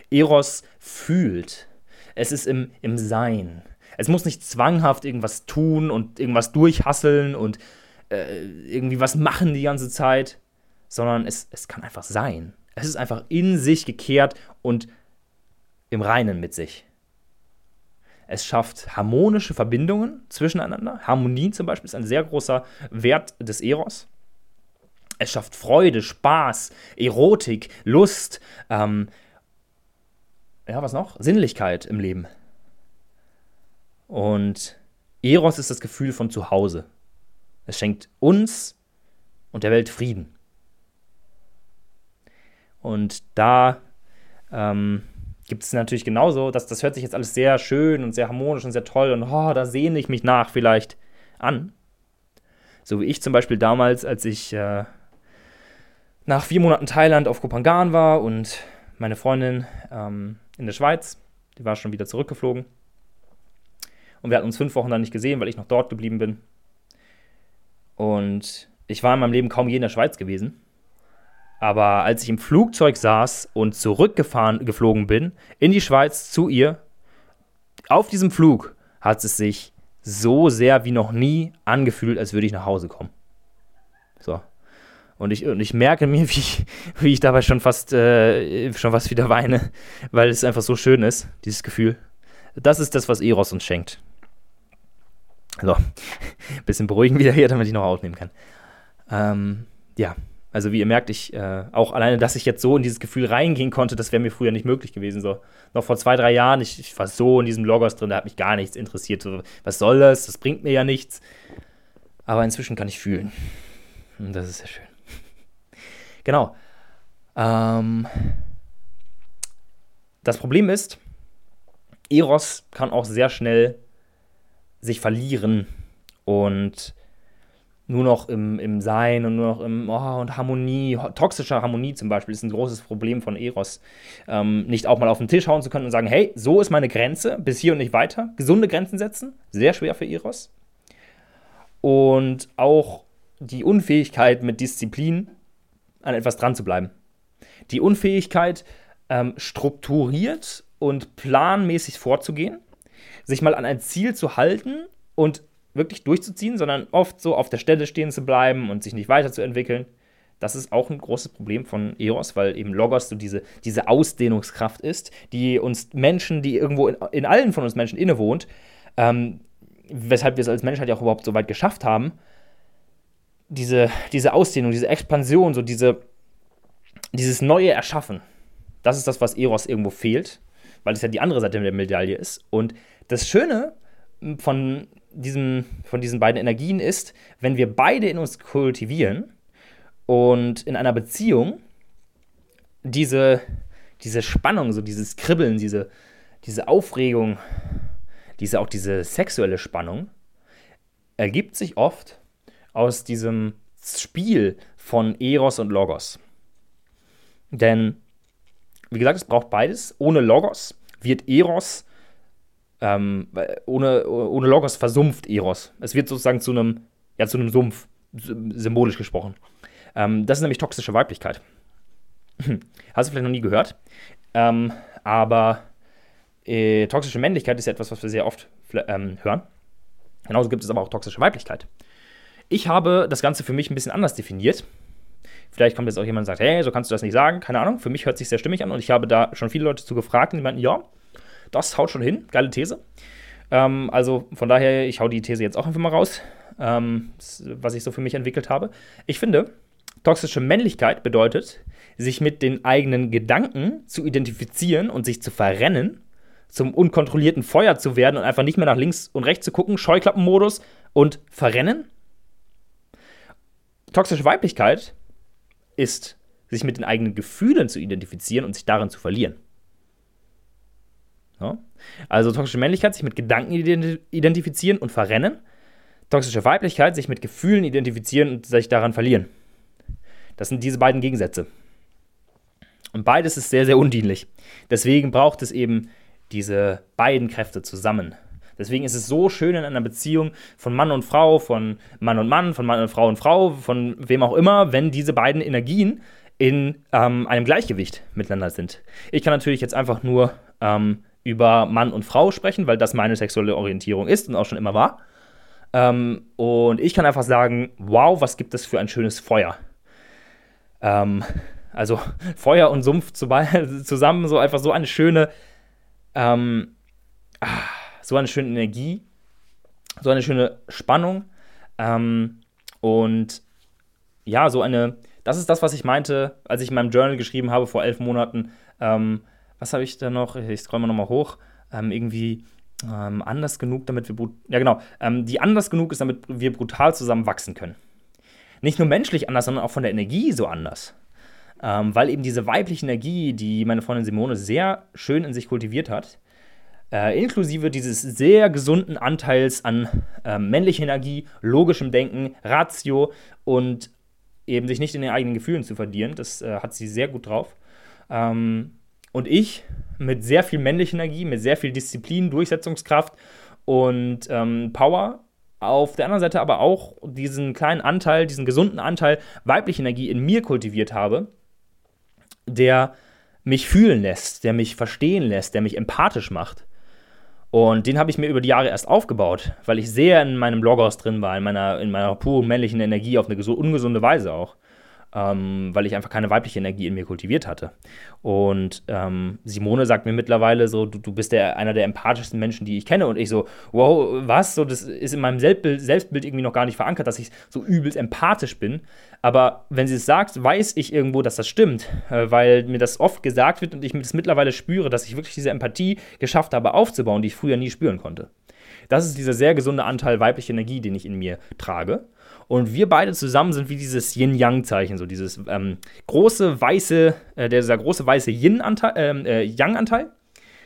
Eros fühlt. Es ist im, im Sein. Es muss nicht zwanghaft irgendwas tun und irgendwas durchhasseln und äh, irgendwie was machen die ganze Zeit, sondern es, es kann einfach sein. Es ist einfach in sich gekehrt und im Reinen mit sich. Es schafft harmonische Verbindungen zwischeneinander. Harmonie zum Beispiel ist ein sehr großer Wert des Eros. Es schafft Freude, Spaß, Erotik, Lust, ähm, ja, was noch? Sinnlichkeit im Leben. Und Eros ist das Gefühl von Zuhause. Es schenkt uns und der Welt Frieden. Und da ähm, gibt es natürlich genauso, dass das hört sich jetzt alles sehr schön und sehr harmonisch und sehr toll und oh, da sehne ich mich nach vielleicht an. So wie ich zum Beispiel damals, als ich äh, nach vier Monaten Thailand auf Kopangan war und meine Freundin ähm, in der Schweiz, die war schon wieder zurückgeflogen. Und wir hatten uns fünf Wochen dann nicht gesehen, weil ich noch dort geblieben bin. Und ich war in meinem Leben kaum je in der Schweiz gewesen. Aber als ich im Flugzeug saß und zurückgefahren geflogen bin in die Schweiz zu ihr, auf diesem Flug hat es sich so sehr wie noch nie angefühlt, als würde ich nach Hause kommen. So. Und ich, und ich merke mir, wie ich, wie ich dabei schon fast, äh, schon fast wieder weine, weil es einfach so schön ist, dieses Gefühl. Das ist das, was Eros uns schenkt. So, bisschen beruhigen wieder hier, damit ich noch aufnehmen kann. Ähm, ja, also wie ihr merkt, ich äh, auch alleine, dass ich jetzt so in dieses Gefühl reingehen konnte, das wäre mir früher nicht möglich gewesen. So noch vor zwei, drei Jahren, ich, ich war so in diesem Logos drin, da hat mich gar nichts interessiert. So, was soll das? Das bringt mir ja nichts. Aber inzwischen kann ich fühlen. Und das ist sehr schön. Genau. Ähm, das Problem ist, Eros kann auch sehr schnell sich verlieren und nur noch im, im Sein und nur noch im oh, und Harmonie, toxischer Harmonie zum Beispiel, ist ein großes Problem von Eros. Ähm, nicht auch mal auf den Tisch hauen zu können und sagen, hey, so ist meine Grenze, bis hier und nicht weiter. Gesunde Grenzen setzen, sehr schwer für Eros. Und auch die Unfähigkeit mit Disziplin an etwas dran zu bleiben. Die Unfähigkeit, ähm, strukturiert und planmäßig vorzugehen, sich mal an ein Ziel zu halten und wirklich durchzuziehen, sondern oft so auf der Stelle stehen zu bleiben und sich nicht weiterzuentwickeln. Das ist auch ein großes Problem von EOS, weil eben Logos so diese, diese Ausdehnungskraft ist, die uns Menschen, die irgendwo in, in allen von uns Menschen innewohnt, ähm, weshalb wir es als Menschheit ja auch überhaupt so weit geschafft haben, diese, diese Ausdehnung, diese Expansion, so diese, dieses neue Erschaffen, das ist das, was Eros irgendwo fehlt, weil es ja die andere Seite der Medaille ist. Und das Schöne von, diesem, von diesen beiden Energien ist, wenn wir beide in uns kultivieren und in einer Beziehung diese, diese Spannung, so dieses Kribbeln, diese, diese Aufregung, diese, auch diese sexuelle Spannung, ergibt sich oft aus diesem Spiel von Eros und Logos. Denn wie gesagt, es braucht beides. Ohne Logos wird Eros, ähm, ohne, ohne Logos versumpft Eros. Es wird sozusagen zu einem, ja, zu einem Sumpf, symbolisch gesprochen. Ähm, das ist nämlich toxische Weiblichkeit. Hast du vielleicht noch nie gehört. Ähm, aber äh, toxische Männlichkeit ist ja etwas, was wir sehr oft ähm, hören. Genauso gibt es aber auch toxische Weiblichkeit. Ich habe das Ganze für mich ein bisschen anders definiert. Vielleicht kommt jetzt auch jemand und sagt, hey, so kannst du das nicht sagen. Keine Ahnung. Für mich hört sich sehr stimmig an und ich habe da schon viele Leute zu gefragt und die meinten, ja, das haut schon hin. Geile These. Ähm, also von daher, ich hau die These jetzt auch einfach mal raus, ähm, was ich so für mich entwickelt habe. Ich finde, toxische Männlichkeit bedeutet, sich mit den eigenen Gedanken zu identifizieren und sich zu verrennen, zum unkontrollierten Feuer zu werden und einfach nicht mehr nach links und rechts zu gucken, Scheuklappenmodus und verrennen. Toxische Weiblichkeit ist, sich mit den eigenen Gefühlen zu identifizieren und sich darin zu verlieren. Ja? Also toxische Männlichkeit, sich mit Gedanken identifizieren und verrennen. Toxische Weiblichkeit, sich mit Gefühlen identifizieren und sich daran verlieren. Das sind diese beiden Gegensätze. Und beides ist sehr, sehr undienlich. Deswegen braucht es eben diese beiden Kräfte zusammen. Deswegen ist es so schön in einer Beziehung von Mann und Frau, von Mann und Mann, von Mann und Frau und Frau, von wem auch immer, wenn diese beiden Energien in ähm, einem Gleichgewicht miteinander sind. Ich kann natürlich jetzt einfach nur ähm, über Mann und Frau sprechen, weil das meine sexuelle Orientierung ist und auch schon immer war. Ähm, und ich kann einfach sagen, wow, was gibt es für ein schönes Feuer. Ähm, also Feuer und Sumpf zusammen, so einfach so eine schöne, ähm, ah, so eine schöne Energie, so eine schöne Spannung ähm, und ja, so eine, das ist das, was ich meinte, als ich in meinem Journal geschrieben habe vor elf Monaten. Ähm, was habe ich da noch? Ich scroll mal nochmal hoch. Ähm, irgendwie ähm, anders genug, damit wir, ja genau, ähm, die anders genug ist, damit wir brutal zusammen wachsen können. Nicht nur menschlich anders, sondern auch von der Energie so anders. Ähm, weil eben diese weibliche Energie, die meine Freundin Simone sehr schön in sich kultiviert hat, äh, inklusive dieses sehr gesunden Anteils an äh, männlicher Energie, logischem Denken, Ratio und eben sich nicht in den eigenen Gefühlen zu verlieren. Das äh, hat sie sehr gut drauf. Ähm, und ich mit sehr viel männlicher Energie, mit sehr viel Disziplin, Durchsetzungskraft und ähm, Power. Auf der anderen Seite aber auch diesen kleinen Anteil, diesen gesunden Anteil weibliche Energie in mir kultiviert habe, der mich fühlen lässt, der mich verstehen lässt, der mich empathisch macht. Und den habe ich mir über die Jahre erst aufgebaut, weil ich sehr in meinem Logos drin war, in meiner, in meiner puren männlichen Energie auf eine ungesunde Weise auch ähm, weil ich einfach keine weibliche Energie in mir kultiviert hatte. Und ähm, Simone sagt mir mittlerweile so, du, du bist der, einer der empathischsten Menschen, die ich kenne. Und ich so, wow, was? So, das ist in meinem Selbstbild, Selbstbild irgendwie noch gar nicht verankert, dass ich so übelst empathisch bin. Aber wenn sie es sagt, weiß ich irgendwo, dass das stimmt, äh, weil mir das oft gesagt wird und ich das mittlerweile spüre, dass ich wirklich diese Empathie geschafft habe aufzubauen, die ich früher nie spüren konnte. Das ist dieser sehr gesunde Anteil weibliche Energie, den ich in mir trage. Und wir beide zusammen sind wie dieses Yin-Yang-Zeichen, so dieses ähm, große weiße, äh, dieser große weiße Yin-Anteil, ähm, äh,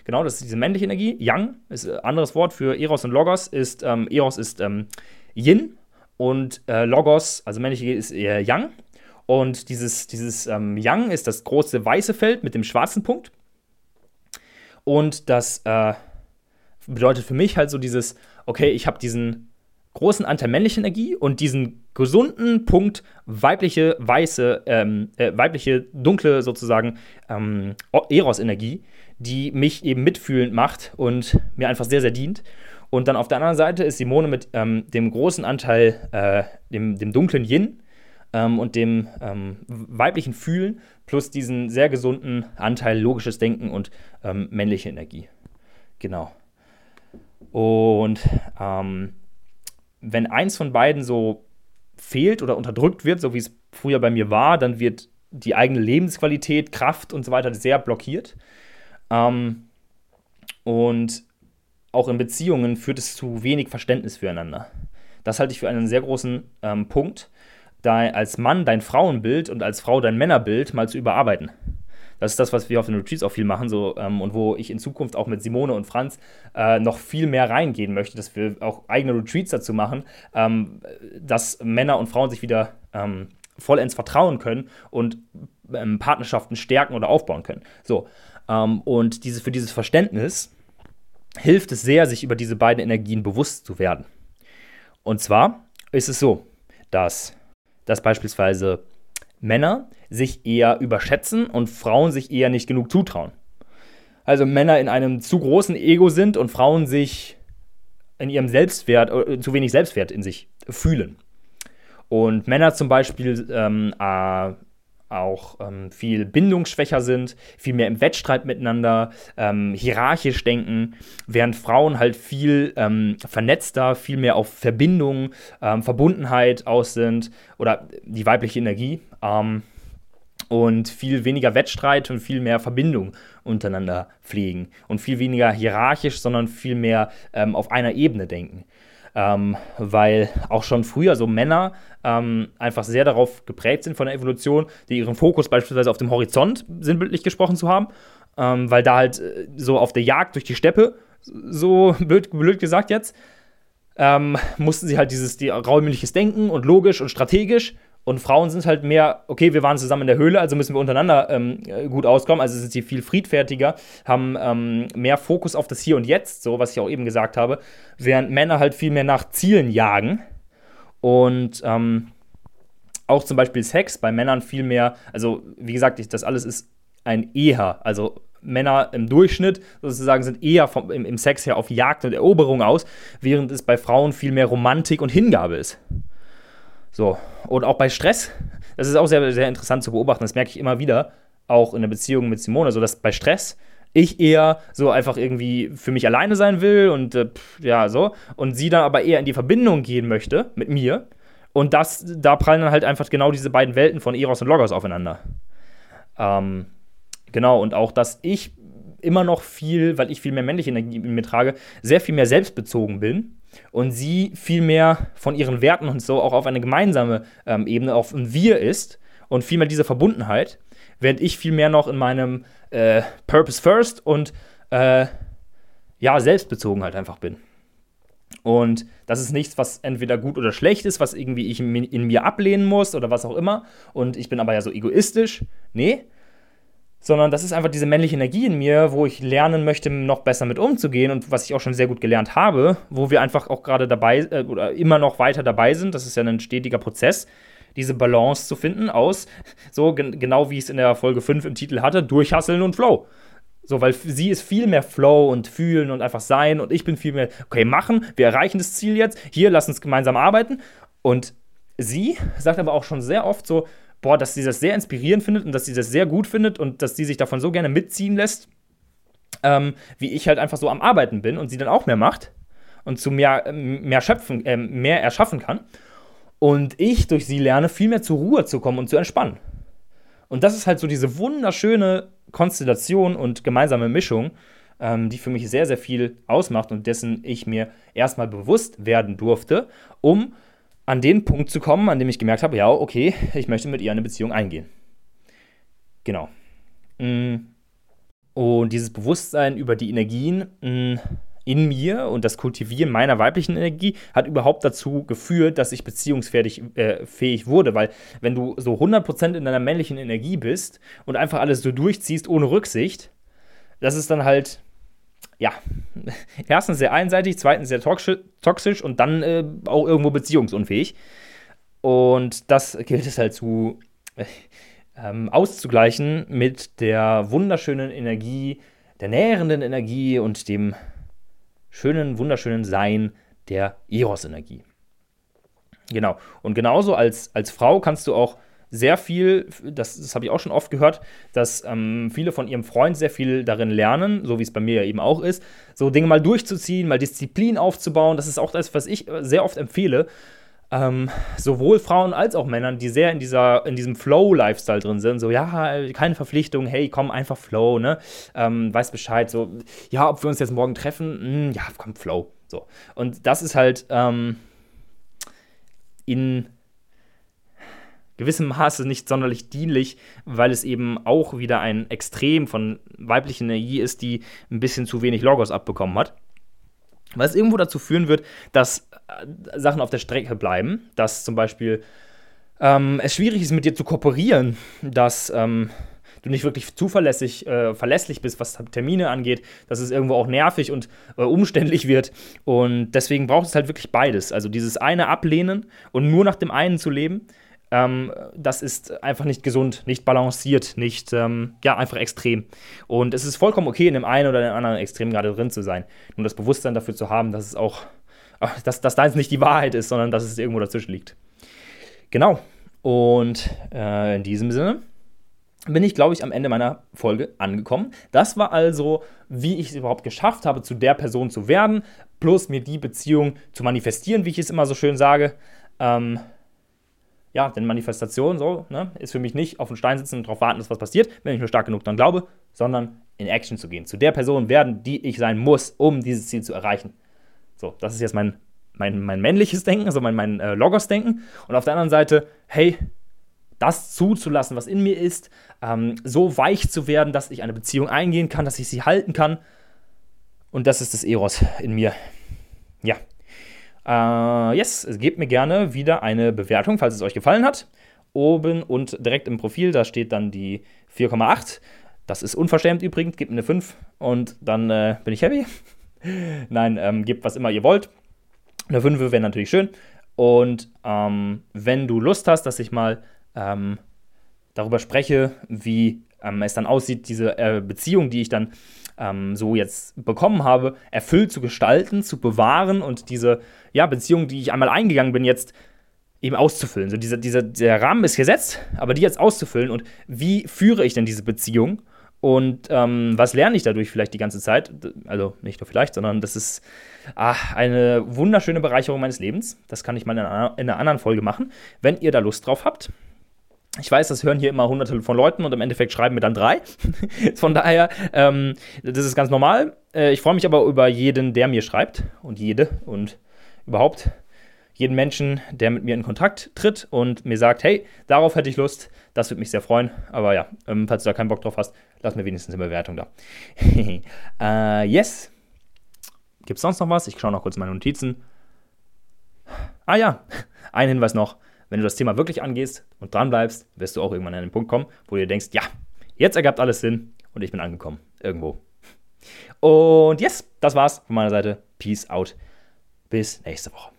Genau, das ist diese männliche Energie. Yang ist ein anderes Wort für Eros und Logos. Ist, ähm, Eros ist ähm, Yin und äh, Logos, also männliche ist eher Yang. Und dieses, dieses ähm, Yang ist das große weiße Feld mit dem schwarzen Punkt. Und das äh, bedeutet für mich halt so dieses, okay, ich habe diesen großen Anteil männliche Energie und diesen gesunden Punkt weibliche, weiße, ähm, äh, weibliche, dunkle sozusagen ähm, Eros-Energie, die mich eben mitfühlend macht und mir einfach sehr, sehr dient. Und dann auf der anderen Seite ist Simone mit ähm, dem großen Anteil, äh, dem, dem dunklen Yin ähm, und dem ähm, weiblichen Fühlen plus diesen sehr gesunden Anteil logisches Denken und ähm, männliche Energie. Genau. Und ähm, wenn eins von beiden so fehlt oder unterdrückt wird, so wie es früher bei mir war, dann wird die eigene Lebensqualität, Kraft und so weiter sehr blockiert. Ähm, und auch in Beziehungen führt es zu wenig Verständnis füreinander. Das halte ich für einen sehr großen ähm, Punkt, da als Mann dein Frauenbild und als Frau dein Männerbild mal zu überarbeiten. Das ist das, was wir auf den Retreats auch viel machen so, ähm, und wo ich in Zukunft auch mit Simone und Franz äh, noch viel mehr reingehen möchte, dass wir auch eigene Retreats dazu machen, ähm, dass Männer und Frauen sich wieder ähm, vollends vertrauen können und ähm, Partnerschaften stärken oder aufbauen können. So, ähm, und diese, für dieses Verständnis hilft es sehr, sich über diese beiden Energien bewusst zu werden. Und zwar ist es so, dass, dass beispielsweise Männer sich eher überschätzen und Frauen sich eher nicht genug zutrauen. Also Männer in einem zu großen Ego sind und Frauen sich in ihrem Selbstwert, äh, zu wenig Selbstwert in sich fühlen. Und Männer zum Beispiel ähm, äh, auch ähm, viel bindungsschwächer sind, viel mehr im Wettstreit miteinander, ähm, hierarchisch denken, während Frauen halt viel ähm, vernetzter, viel mehr auf Verbindung, ähm, Verbundenheit aus sind oder die weibliche Energie ähm, und viel weniger Wettstreit und viel mehr Verbindung untereinander pflegen und viel weniger hierarchisch, sondern viel mehr ähm, auf einer Ebene denken. Ähm, weil auch schon früher so Männer ähm, einfach sehr darauf geprägt sind von der Evolution, die ihren Fokus beispielsweise auf dem Horizont sinnbildlich gesprochen zu haben, ähm, weil da halt äh, so auf der Jagd durch die Steppe, so blöd, blöd gesagt jetzt, ähm, mussten sie halt dieses die, räumliches Denken und logisch und strategisch und Frauen sind halt mehr, okay, wir waren zusammen in der Höhle, also müssen wir untereinander ähm, gut auskommen. Also sind sie viel friedfertiger, haben ähm, mehr Fokus auf das Hier und Jetzt, so was ich auch eben gesagt habe, während Männer halt viel mehr nach Zielen jagen. Und ähm, auch zum Beispiel Sex bei Männern viel mehr, also wie gesagt, ich, das alles ist ein Eher, also Männer im Durchschnitt sozusagen sind eher vom, im, im Sex her auf Jagd und Eroberung aus, während es bei Frauen viel mehr Romantik und Hingabe ist. So, und auch bei Stress, das ist auch sehr, sehr interessant zu beobachten, das merke ich immer wieder, auch in der Beziehung mit Simone, so dass bei Stress ich eher so einfach irgendwie für mich alleine sein will und äh, ja, so. Und sie dann aber eher in die Verbindung gehen möchte mit mir. Und das, da prallen dann halt einfach genau diese beiden Welten von Eros und Logos aufeinander. Ähm, genau, und auch, dass ich immer noch viel, weil ich viel mehr männliche Energie in mir trage, sehr viel mehr selbstbezogen bin und sie viel mehr von ihren Werten und so auch auf eine gemeinsame ähm, Ebene, auf ein Wir ist und viel mehr diese Verbundenheit, während ich viel mehr noch in meinem äh, Purpose First und äh, ja, selbstbezogen halt einfach bin. Und das ist nichts, was entweder gut oder schlecht ist, was irgendwie ich in mir ablehnen muss oder was auch immer. Und ich bin aber ja so egoistisch. Nee, sondern das ist einfach diese männliche Energie in mir, wo ich lernen möchte, noch besser mit umzugehen und was ich auch schon sehr gut gelernt habe, wo wir einfach auch gerade dabei äh, oder immer noch weiter dabei sind. Das ist ja ein stetiger Prozess, diese Balance zu finden aus, so gen genau wie ich es in der Folge 5 im Titel hatte, Durchhasseln und Flow. So, weil sie ist viel mehr Flow und fühlen und einfach sein und ich bin viel mehr, okay, machen, wir erreichen das Ziel jetzt, hier, lass uns gemeinsam arbeiten. Und sie sagt aber auch schon sehr oft so, boah, dass sie das sehr inspirierend findet und dass sie das sehr gut findet und dass sie sich davon so gerne mitziehen lässt, ähm, wie ich halt einfach so am Arbeiten bin und sie dann auch mehr macht und zu mehr, mehr schöpfen, äh, mehr erschaffen kann. Und ich durch sie lerne, viel mehr zur Ruhe zu kommen und zu entspannen. Und das ist halt so diese wunderschöne Konstellation und gemeinsame Mischung, ähm, die für mich sehr, sehr viel ausmacht und dessen ich mir erstmal bewusst werden durfte, um an den Punkt zu kommen, an dem ich gemerkt habe, ja, okay, ich möchte mit ihr eine Beziehung eingehen. Genau. Mm. Und dieses Bewusstsein über die Energien mh, in mir und das Kultivieren meiner weiblichen Energie hat überhaupt dazu geführt, dass ich beziehungsfähig äh, fähig wurde. Weil wenn du so 100% in deiner männlichen Energie bist und einfach alles so durchziehst ohne Rücksicht, das ist dann halt, ja, erstens sehr einseitig, zweitens sehr toxisch und dann äh, auch irgendwo beziehungsunfähig. Und das gilt es halt zu äh, ähm, auszugleichen mit der wunderschönen Energie, der nährenden Energie und dem schönen, wunderschönen Sein der Eros-Energie. Genau. Und genauso als, als Frau kannst du auch sehr viel, das, das habe ich auch schon oft gehört, dass ähm, viele von ihrem Freund sehr viel darin lernen, so wie es bei mir ja eben auch ist, so Dinge mal durchzuziehen, mal Disziplin aufzubauen. Das ist auch das, was ich sehr oft empfehle. Ähm, sowohl Frauen als auch Männern, die sehr in, dieser, in diesem Flow-Lifestyle drin sind. So, ja, keine Verpflichtung, hey, komm, einfach Flow, ne? Ähm, weiß Bescheid, so, ja, ob wir uns jetzt morgen treffen, hm, ja, komm, Flow. So. Und das ist halt ähm, in gewissem Maße nicht sonderlich dienlich, weil es eben auch wieder ein Extrem von weiblicher Energie ist, die ein bisschen zu wenig Logos abbekommen hat. Was irgendwo dazu führen wird, dass äh, Sachen auf der Strecke bleiben, dass zum Beispiel ähm, es schwierig ist, mit dir zu kooperieren, dass ähm, du nicht wirklich zuverlässig, äh, verlässlich bist, was Termine angeht, dass es irgendwo auch nervig und äh, umständlich wird. Und deswegen braucht es halt wirklich beides. Also dieses eine ablehnen und nur nach dem einen zu leben ähm, das ist einfach nicht gesund, nicht balanciert, nicht, ähm, ja, einfach extrem. Und es ist vollkommen okay, in dem einen oder dem anderen Extrem gerade drin zu sein. Nur das Bewusstsein dafür zu haben, dass es auch, dass, dass deins nicht die Wahrheit ist, sondern dass es irgendwo dazwischen liegt. Genau. Und äh, in diesem Sinne bin ich, glaube ich, am Ende meiner Folge angekommen. Das war also, wie ich es überhaupt geschafft habe, zu der Person zu werden, plus mir die Beziehung zu manifestieren, wie ich es immer so schön sage. Ähm, ja, denn Manifestation so, ne, ist für mich nicht auf dem Stein sitzen und darauf warten, dass was passiert, wenn ich nur stark genug daran glaube, sondern in Action zu gehen. Zu der Person werden, die ich sein muss, um dieses Ziel zu erreichen. So, das ist jetzt mein, mein, mein männliches Denken, also mein, mein äh, Logos-Denken. Und auf der anderen Seite, hey, das zuzulassen, was in mir ist, ähm, so weich zu werden, dass ich eine Beziehung eingehen kann, dass ich sie halten kann. Und das ist das Eros in mir. Ja, Uh, yes, gebt mir gerne wieder eine Bewertung, falls es euch gefallen hat. Oben und direkt im Profil, da steht dann die 4,8. Das ist unverschämt übrigens, gebt mir eine 5 und dann äh, bin ich happy. Nein, ähm, gebt was immer ihr wollt. Eine 5 wäre natürlich schön. Und ähm, wenn du Lust hast, dass ich mal ähm, darüber spreche, wie ähm, es dann aussieht, diese äh, Beziehung, die ich dann ähm, so jetzt bekommen habe, erfüllt zu gestalten, zu bewahren und diese ja, Beziehung, die ich einmal eingegangen bin, jetzt eben auszufüllen. So dieser, dieser, der Rahmen ist gesetzt, aber die jetzt auszufüllen und wie führe ich denn diese Beziehung? Und ähm, was lerne ich dadurch vielleicht die ganze Zeit? Also nicht nur vielleicht, sondern das ist ach, eine wunderschöne Bereicherung meines Lebens. Das kann ich mal in einer, in einer anderen Folge machen, wenn ihr da Lust drauf habt. Ich weiß, das hören hier immer hunderte von Leuten und im Endeffekt schreiben mir dann drei. von daher, ähm, das ist ganz normal. Äh, ich freue mich aber über jeden, der mir schreibt und jede und überhaupt jeden Menschen, der mit mir in Kontakt tritt und mir sagt, hey, darauf hätte ich Lust, das würde mich sehr freuen. Aber ja, ähm, falls du da keinen Bock drauf hast, lass mir wenigstens eine Bewertung da. äh, yes. Gibt es sonst noch was? Ich schaue noch kurz meine Notizen. Ah ja, ein Hinweis noch wenn du das Thema wirklich angehst und dran bleibst, wirst du auch irgendwann an den Punkt kommen, wo du dir denkst, ja, jetzt ergibt alles Sinn und ich bin angekommen. Irgendwo. Und yes, das war's von meiner Seite. Peace out. Bis nächste Woche.